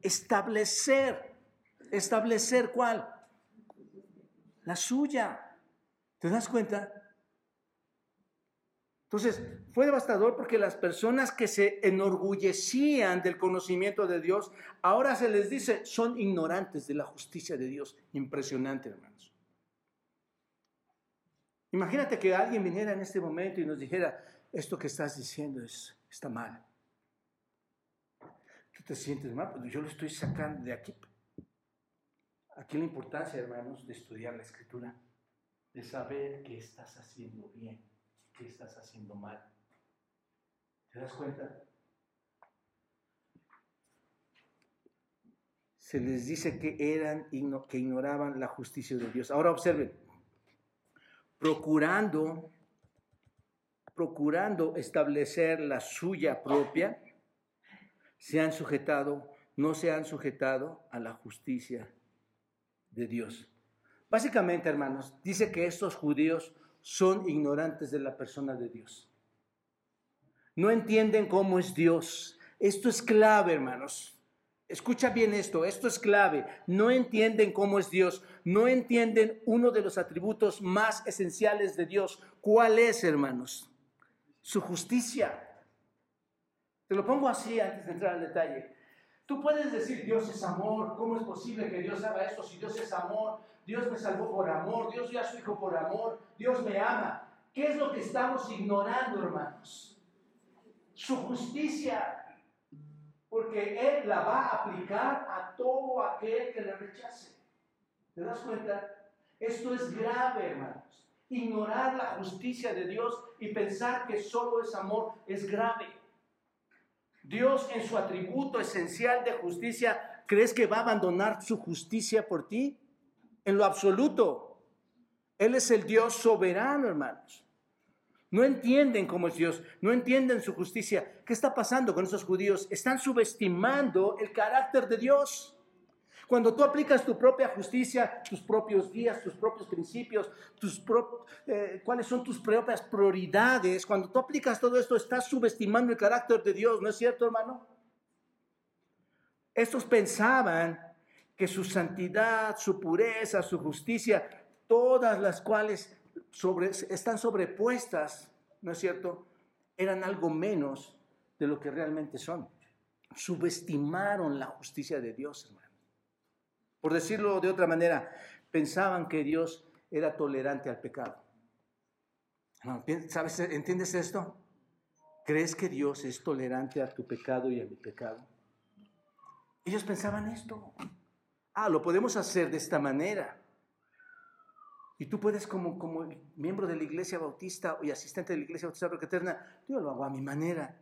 Establecer. ¿Establecer cuál? La suya. ¿Te das cuenta? Entonces, fue devastador porque las personas que se enorgullecían del conocimiento de Dios, ahora se les dice, son ignorantes de la justicia de Dios. Impresionante, hermanos. Imagínate que alguien viniera en este momento y nos dijera, esto que estás diciendo es, está mal. Te sientes mal, pues yo lo estoy sacando de aquí. Aquí la importancia, hermanos, de estudiar la escritura, de saber que estás haciendo bien ¿Qué estás haciendo mal. ¿Te das cuenta? Se les dice que eran que ignoraban la justicia de Dios. Ahora observen, procurando procurando establecer la suya propia, se han sujetado, no se han sujetado a la justicia de Dios. Básicamente, hermanos, dice que estos judíos son ignorantes de la persona de Dios. No entienden cómo es Dios. Esto es clave, hermanos. Escucha bien esto, esto es clave. No entienden cómo es Dios, no entienden uno de los atributos más esenciales de Dios. ¿Cuál es, hermanos? Su justicia. Te lo pongo así antes de entrar al detalle. Tú puedes decir, Dios es amor, ¿cómo es posible que Dios haga esto si Dios es amor? Dios me salvó por amor, Dios dio a su Hijo por amor, Dios me ama. ¿Qué es lo que estamos ignorando, hermanos? Su justicia. Porque Él la va a aplicar a todo aquel que le rechace. ¿Te das cuenta? Esto es grave, hermanos. Ignorar la justicia de Dios y pensar que solo es amor es grave. Dios en su atributo esencial de justicia, ¿crees que va a abandonar su justicia por ti? en lo absoluto. Él es el Dios soberano, hermanos. No entienden cómo es Dios, no entienden su justicia. ¿Qué está pasando con esos judíos? Están subestimando el carácter de Dios. Cuando tú aplicas tu propia justicia, tus propios días, tus propios principios, tus eh, cuáles son tus propias prioridades, cuando tú aplicas todo esto, estás subestimando el carácter de Dios, ¿no es cierto, hermano? Estos pensaban que su santidad, su pureza, su justicia, todas las cuales están sobrepuestas, ¿no es cierto?, eran algo menos de lo que realmente son. Subestimaron la justicia de Dios, hermano. Por decirlo de otra manera, pensaban que Dios era tolerante al pecado. ¿Sabes? ¿Entiendes esto? ¿Crees que Dios es tolerante a tu pecado y a mi pecado? Ellos pensaban esto. Ah, lo podemos hacer de esta manera. Y tú puedes como, como miembro de la iglesia bautista y asistente de la iglesia bautista roca eterna, yo lo hago a mi manera.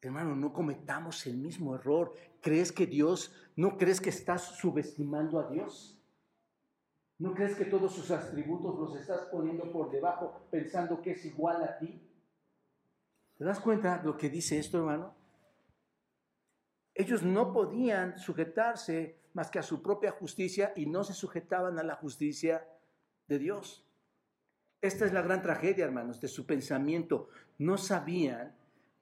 Hermano, no cometamos el mismo error. ¿Crees que Dios, no crees que estás subestimando a Dios? ¿No crees que todos sus atributos los estás poniendo por debajo pensando que es igual a ti? ¿Te das cuenta lo que dice esto, hermano? Ellos no podían sujetarse más que a su propia justicia y no se sujetaban a la justicia de Dios. Esta es la gran tragedia, hermanos, de su pensamiento. No sabían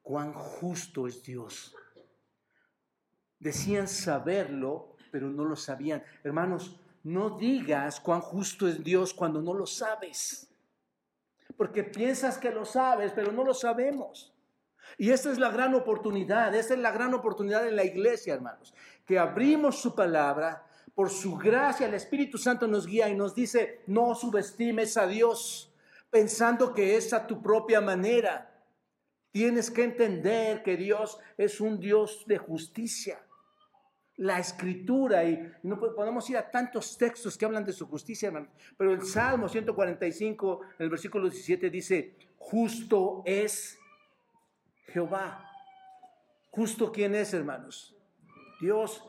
cuán justo es Dios. Decían saberlo, pero no lo sabían. Hermanos, no digas cuán justo es Dios cuando no lo sabes. Porque piensas que lo sabes, pero no lo sabemos. Y esta es la gran oportunidad, esta es la gran oportunidad en la iglesia, hermanos, que abrimos su palabra, por su gracia el Espíritu Santo nos guía y nos dice, no subestimes a Dios pensando que es a tu propia manera. Tienes que entender que Dios es un Dios de justicia. La escritura, y no podemos ir a tantos textos que hablan de su justicia, hermanos, pero el Salmo 145, el versículo 17 dice, justo es Jehová. Justo quién es, hermanos. Dios,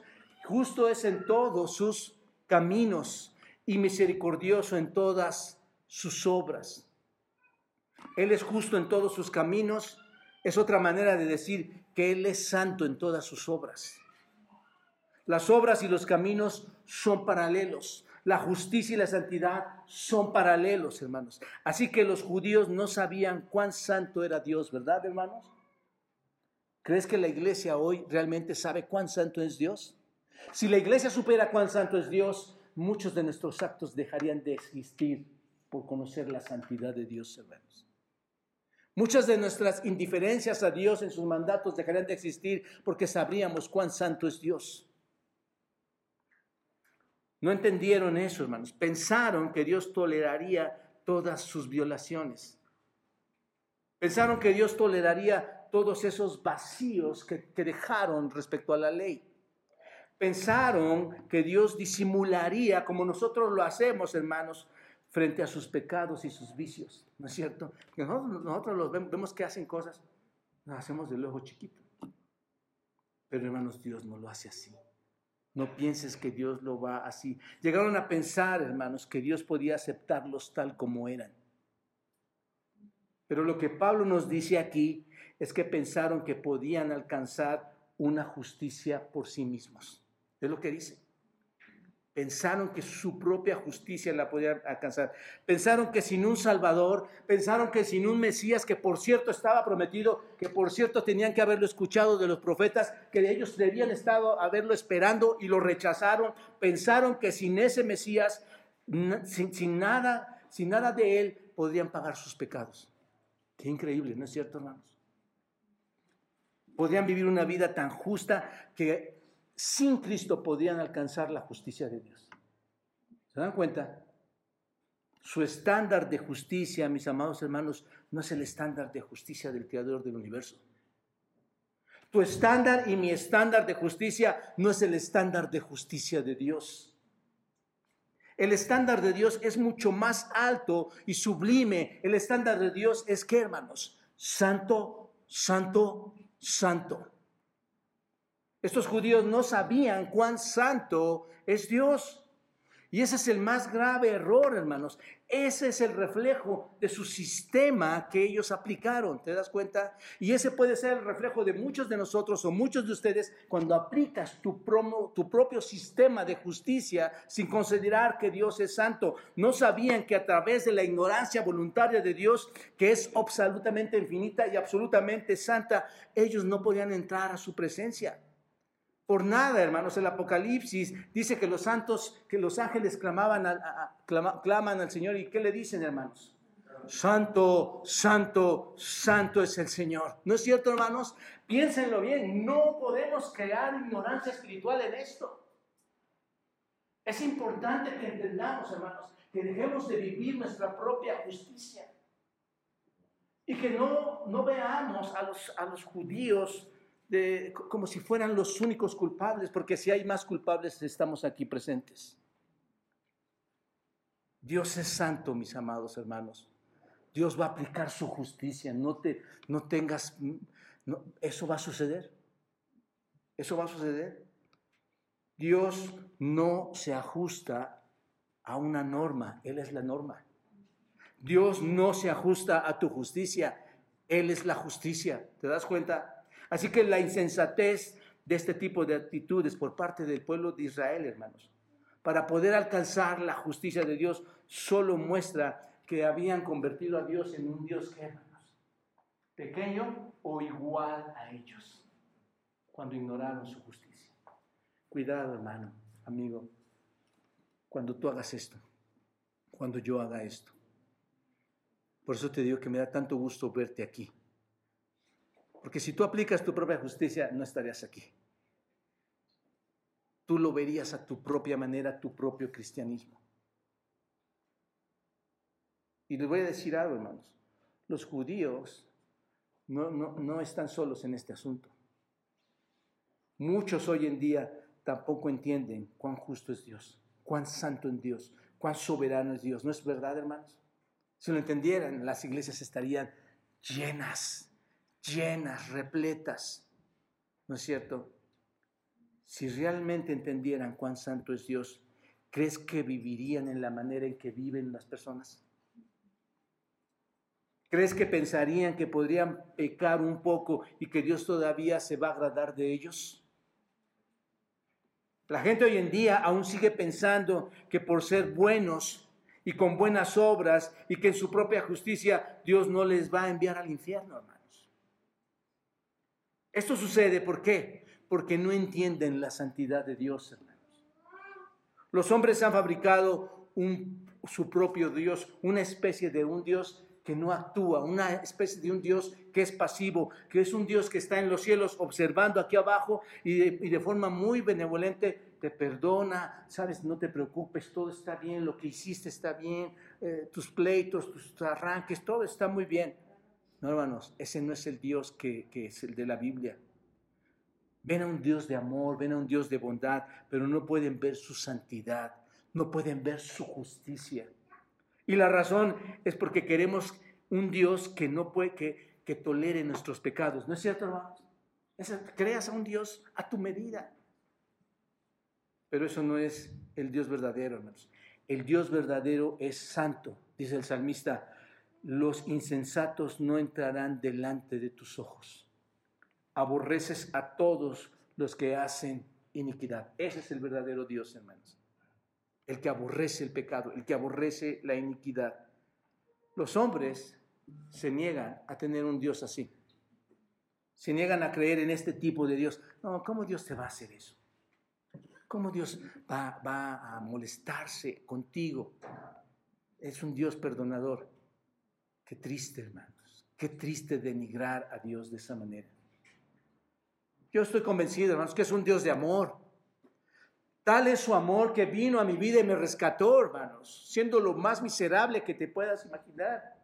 justo es en todos sus caminos y misericordioso en todas sus obras. Él es justo en todos sus caminos. Es otra manera de decir que Él es santo en todas sus obras. Las obras y los caminos son paralelos. La justicia y la santidad son paralelos, hermanos. Así que los judíos no sabían cuán santo era Dios, ¿verdad, hermanos? ¿Crees que la iglesia hoy realmente sabe cuán santo es Dios? Si la iglesia supera cuán santo es Dios, muchos de nuestros actos dejarían de existir por conocer la santidad de Dios, hermanos. Muchas de nuestras indiferencias a Dios en sus mandatos dejarían de existir porque sabríamos cuán santo es Dios. No entendieron eso, hermanos. Pensaron que Dios toleraría todas sus violaciones. Pensaron que Dios toleraría todos esos vacíos que, dejaron respecto a la ley. Pensaron que Dios disimularía como nosotros lo hacemos, hermanos, frente a sus pecados y sus vicios, ¿no es cierto? nosotros, los vemos, que hacen cosas, las hacemos del ojo chiquito. Pero hermanos, Dios no lo hace así. No pienses que Dios lo va así. Llegaron a pensar, hermanos, que Dios podía aceptarlos tal como eran. Pero lo que Pablo nos dice aquí es que pensaron que podían alcanzar una justicia por sí mismos. Es lo que dice. Pensaron que su propia justicia la podían alcanzar. Pensaron que sin un Salvador, pensaron que sin un Mesías, que por cierto estaba prometido, que por cierto tenían que haberlo escuchado de los profetas, que ellos debían estado haberlo esperando y lo rechazaron. Pensaron que sin ese Mesías, sin, sin nada, sin nada de él, podrían pagar sus pecados. Qué increíble, ¿no es cierto, hermanos? podrían vivir una vida tan justa que sin Cristo podrían alcanzar la justicia de Dios. ¿Se dan cuenta? Su estándar de justicia, mis amados hermanos, no es el estándar de justicia del Creador del universo. Tu estándar y mi estándar de justicia no es el estándar de justicia de Dios. El estándar de Dios es mucho más alto y sublime. El estándar de Dios es que, hermanos, santo, santo, santo. Estos judíos no sabían cuán santo es Dios. Y ese es el más grave error, hermanos. Ese es el reflejo de su sistema que ellos aplicaron, ¿te das cuenta? Y ese puede ser el reflejo de muchos de nosotros o muchos de ustedes cuando aplicas tu, tu propio sistema de justicia sin considerar que Dios es santo. No sabían que a través de la ignorancia voluntaria de Dios, que es absolutamente infinita y absolutamente santa, ellos no podían entrar a su presencia. Por nada, hermanos, el Apocalipsis dice que los santos, que los ángeles clamaban claman al Señor. ¿Y qué le dicen, hermanos? Santo, santo, santo es el Señor. ¿No es cierto, hermanos? Piénsenlo bien, no podemos crear ignorancia espiritual en esto. Es importante que entendamos, hermanos, que dejemos de vivir nuestra propia justicia. Y que no, no veamos a los, a los judíos como si fueran los únicos culpables, porque si hay más culpables estamos aquí presentes. Dios es santo, mis amados hermanos. Dios va a aplicar su justicia. No te, no tengas, eso va a suceder. Eso va a suceder. Dios no se ajusta a una norma, Él es la norma. Dios no se ajusta a tu justicia, Él es la justicia. ¿Te das cuenta? Así que la insensatez de este tipo de actitudes por parte del pueblo de Israel, hermanos, para poder alcanzar la justicia de Dios, solo muestra que habían convertido a Dios en un Dios que, hermanos, pequeño o igual a ellos, cuando ignoraron su justicia. Cuidado, hermano, amigo, cuando tú hagas esto, cuando yo haga esto. Por eso te digo que me da tanto gusto verte aquí. Porque si tú aplicas tu propia justicia, no estarías aquí. Tú lo verías a tu propia manera, tu propio cristianismo. Y les voy a decir algo, hermanos. Los judíos no, no están solos en este asunto. Muchos hoy en día tampoco entienden cuán justo es Dios, cuán santo es Dios, cuán soberano es Dios. ¿No es verdad, hermanos? Si lo entendieran, las iglesias estarían llenas, llenas, repletas. ¿No es cierto? Si realmente entendieran cuán santo es Dios, ¿crees que vivirían en la manera en que viven las personas? ¿Crees que pensarían que podrían pecar un poco y que Dios todavía se va a agradar de ellos? La gente hoy en día aún sigue pensando que por ser buenos y con buenas obras y que en su propia justicia Dios no les va a enviar al infierno, hermanos. Esto sucede, ¿por qué? Porque no entienden la santidad de Dios, hermanos. Los hombres han fabricado un, su propio Dios, una especie de un Dios que no actúa, una especie de un Dios que es pasivo, que es un Dios que está en los cielos observando aquí abajo y de, forma muy benevolente te perdona, sabes, no te preocupes, todo está bien, lo que hiciste está bien, eh, tus pleitos, tus arranques, todo está muy bien. No, hermanos, ese no es el Dios que, es el de la Biblia. Ven a un Dios de amor, ven a un Dios de bondad, pero no pueden ver su santidad, no pueden ver su justicia. Y la razón es porque queremos un Dios que no puede, que, que tolere nuestros pecados. ¿No es cierto, hermanos? creas a un Dios a tu medida. Pero eso no es el Dios verdadero, hermanos. El Dios verdadero es santo, dice el salmista. Los insensatos no entrarán delante de tus ojos. Aborreces a todos los que hacen iniquidad. Ese es el verdadero Dios, hermanos el que aborrece el pecado, el que aborrece la iniquidad. Los hombres se niegan a tener un Dios así. Se niegan a creer en este tipo de Dios. No, ¿cómo Dios te va a hacer eso? ¿Cómo Dios va, va a molestarse contigo? Es un Dios perdonador. Qué triste, hermanos. Qué triste denigrar a Dios de esa manera. Yo estoy convencido, hermanos, que es un Dios de amor. Tal es su amor que vino a mi vida y me rescató, hermanos, siendo lo más miserable que te puedas imaginar.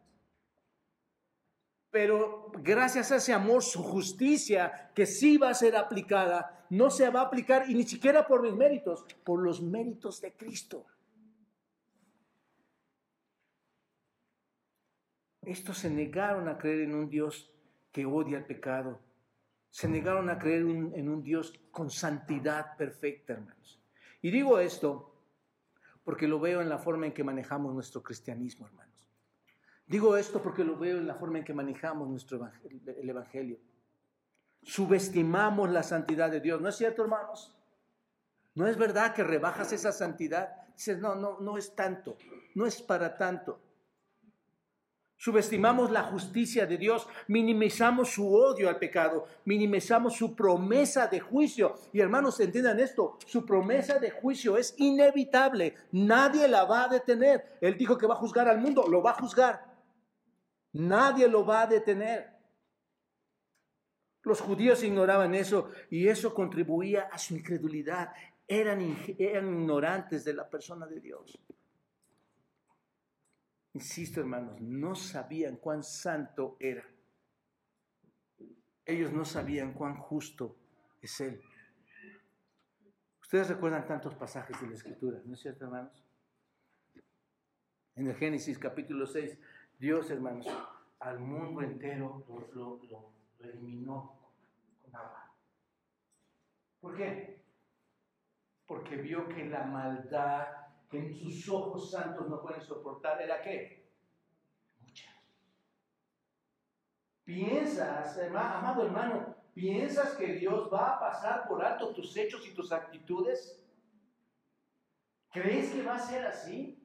Pero gracias a ese amor, su justicia, que sí va a ser aplicada, no se va a aplicar y ni siquiera por mis méritos, por los méritos de Cristo. Estos se negaron a creer en un Dios que odia el pecado. Se negaron a creer en un Dios con santidad perfecta, hermanos. Y digo esto porque lo veo en la forma en que manejamos nuestro cristianismo, hermanos. Digo esto porque lo veo en la forma en que manejamos nuestro evangelio, el evangelio. Subestimamos la santidad de Dios, ¿no es cierto, hermanos? No es verdad que rebajas esa santidad. Dices, no, no, no es tanto, no es para tanto. Subestimamos la justicia de Dios, minimizamos su odio al pecado, minimizamos su promesa de juicio. Y hermanos, entiendan esto, su promesa de juicio es inevitable, nadie la va a detener. Él dijo que va a juzgar al mundo, lo va a juzgar. Nadie lo va a detener. Los judíos ignoraban eso y eso contribuía a su incredulidad. Eran, eran ignorantes de la persona de Dios. Insisto, hermanos, no sabían cuán santo era. Ellos no sabían cuán justo es Él. Ustedes recuerdan tantos pasajes de la Escritura, ¿no es cierto, hermanos? En el Génesis capítulo 6, Dios, hermanos, al mundo entero lo, eliminó con agua. ¿Por qué? Porque vio que la maldad que sus ojos santos no pueden soportar era qué? Piensas, amado hermano, ¿piensas que Dios va a pasar por alto tus hechos y tus actitudes? ¿Crees que va a ser así?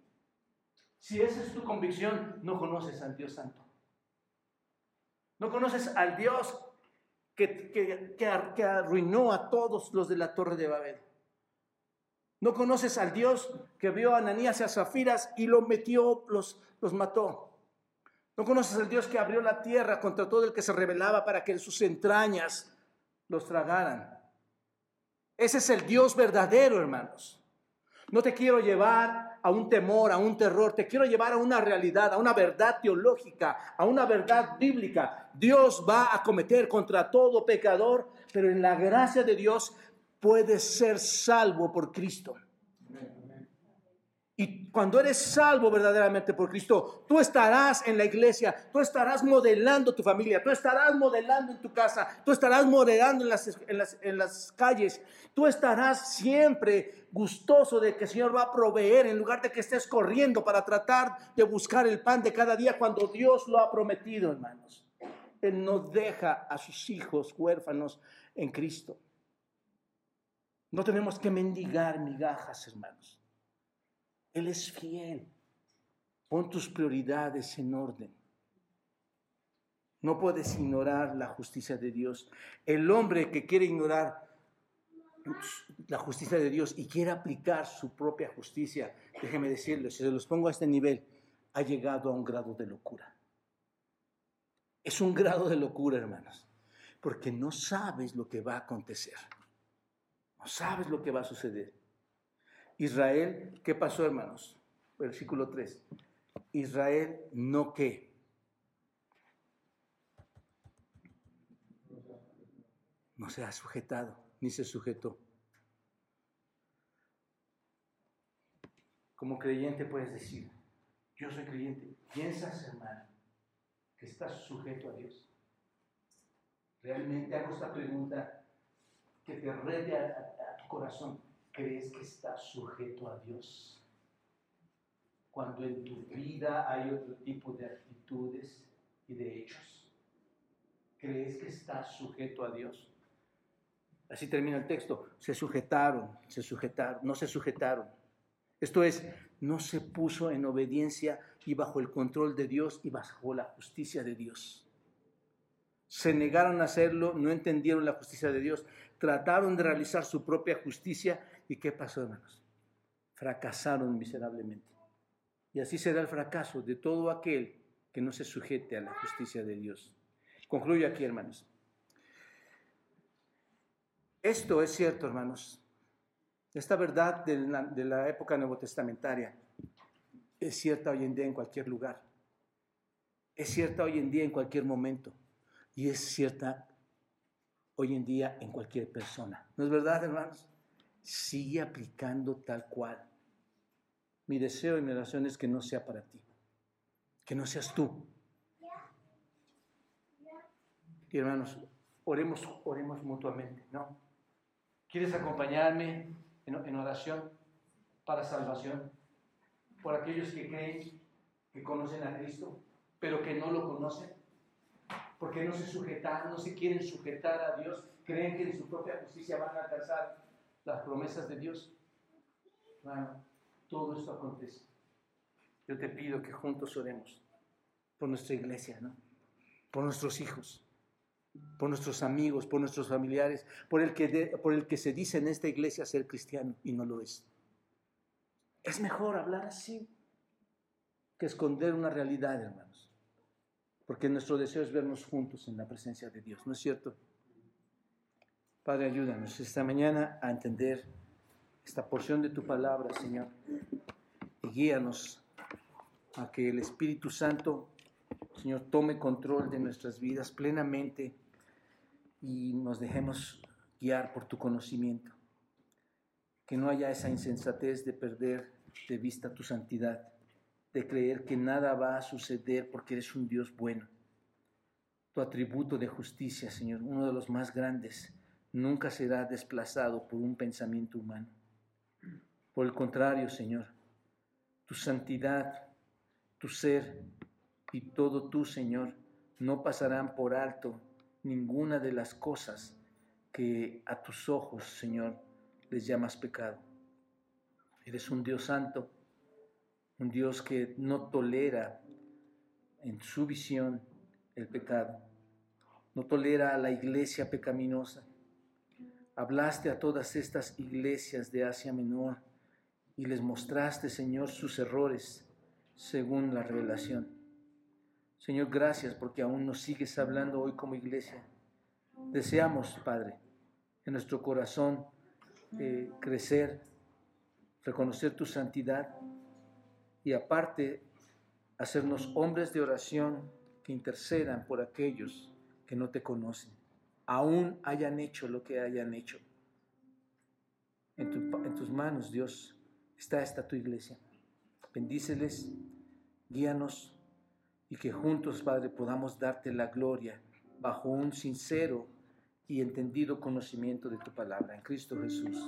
Si esa es tu convicción, no conoces al Dios Santo. No conoces al Dios que, que, arruinó a todos los de la Torre de Babel. No conoces al Dios que vio a Ananías y a Zafiras y lo metió, los, los mató. No conoces al Dios que abrió la tierra contra todo el que se rebelaba para que sus entrañas los tragaran. Ese es el Dios verdadero, hermanos. No te quiero llevar a un temor, a un terror, te quiero llevar a una realidad, a una verdad teológica, a una verdad bíblica. Dios va a cometer contra todo pecador, pero en la gracia de Dios puedes ser salvo por Cristo. Y cuando eres salvo verdaderamente por Cristo, tú estarás en la iglesia, tú estarás modelando tu familia, tú estarás modelando en tu casa, tú estarás modelando en las, en las, calles, tú estarás siempre gustoso de que el Señor va a proveer en lugar de que estés corriendo para tratar de buscar el pan de cada día cuando Dios lo ha prometido, hermanos. Él no deja a sus hijos huérfanos en Cristo. No tenemos que mendigar migajas, hermanos. Él es fiel. Pon tus prioridades en orden. No puedes ignorar la justicia de Dios. El hombre que quiere ignorar la justicia de Dios y quiere aplicar su propia justicia, déjeme decirle, si se los pongo a este nivel, ha llegado a un grado de locura. Es un grado de locura, hermanos, porque no sabes lo que va a acontecer. No sabes lo que va a suceder. Israel, ¿qué pasó, hermanos? Versículo 3. Israel no qué. No se ha sujetado, ni se sujetó. Como creyente puedes decir, yo soy creyente. ¿Piensas, hermano, que estás sujeto a Dios? Realmente hago esta pregunta que te rete a tu corazón. ¿Crees que estás sujeto a Dios? Cuando en tu vida hay otro tipo de actitudes y de hechos. ¿Crees que estás sujeto a Dios? Así termina el texto. Se sujetaron, se sujetaron, no se sujetaron. Esto es, no se puso en obediencia y bajo el control de Dios y bajo la justicia de Dios. Se negaron a hacerlo, no entendieron la justicia de Dios, trataron de realizar su propia justicia ¿Y qué pasó, hermanos? Fracasaron miserablemente. Y así será el fracaso de todo aquel que no se sujete a la justicia de Dios. Concluyo aquí, hermanos. Esto es cierto, hermanos. Esta verdad de la, de la época es cierta hoy en día en cualquier lugar. Es cierta hoy en día en cualquier momento. Y es cierta hoy en día en cualquier persona. ¿No es verdad, hermanos? sigue aplicando tal cual. Mi deseo y mi oración es que no sea para ti, que no seas tú. Y hermanos, oremos, oremos mutuamente, ¿no? ¿Quieres acompañarme en, en oración para salvación? Por aquellos que creen que conocen a Cristo, pero que no lo conocen, porque no se sujetan, no se quieren sujetar a Dios, creen que en su propia justicia van a alcanzar las promesas de Dios. Bueno, todo esto acontece. Yo te pido que juntos oremos por nuestra iglesia, ¿no? Por nuestros hijos, por nuestros amigos, por nuestros familiares, por el que, por el que se dice en esta iglesia ser cristiano y no lo es. Es mejor hablar así que esconder una realidad, hermanos. Porque nuestro deseo es vernos juntos en la presencia de Dios, ¿no es cierto? Padre, ayúdanos esta mañana a entender esta porción de tu palabra, Señor, y guíanos a que el Espíritu Santo, Señor, tome control de nuestras vidas plenamente y nos dejemos guiar por tu conocimiento. Que no haya esa insensatez de perder de vista tu santidad, de creer que nada va a suceder porque eres un Dios bueno. Tu atributo de justicia, Señor, uno de los más grandes nunca será desplazado por un pensamiento humano. Por el contrario, Señor, tu santidad, tu ser y todo tú, Señor, no pasarán por alto ninguna de las cosas que a tus ojos, Señor, les llamas pecado. Eres un Dios santo, un Dios que no tolera en su visión el pecado, no tolera a la iglesia pecaminosa. Hablaste a todas estas iglesias de Asia Menor y les mostraste, Señor, sus errores según la revelación. Señor, gracias porque aún nos sigues hablando hoy como iglesia. Deseamos, Padre, en nuestro corazón eh, crecer, reconocer tu santidad y aparte hacernos hombres de oración que intercedan por aquellos que no te conocen, aún hayan hecho lo que hayan hecho. En, tus manos, Dios, está esta tu iglesia. Bendíceles, guíanos y que juntos, Padre, podamos darte la gloria bajo un sincero y entendido conocimiento de tu palabra. En Cristo Jesús.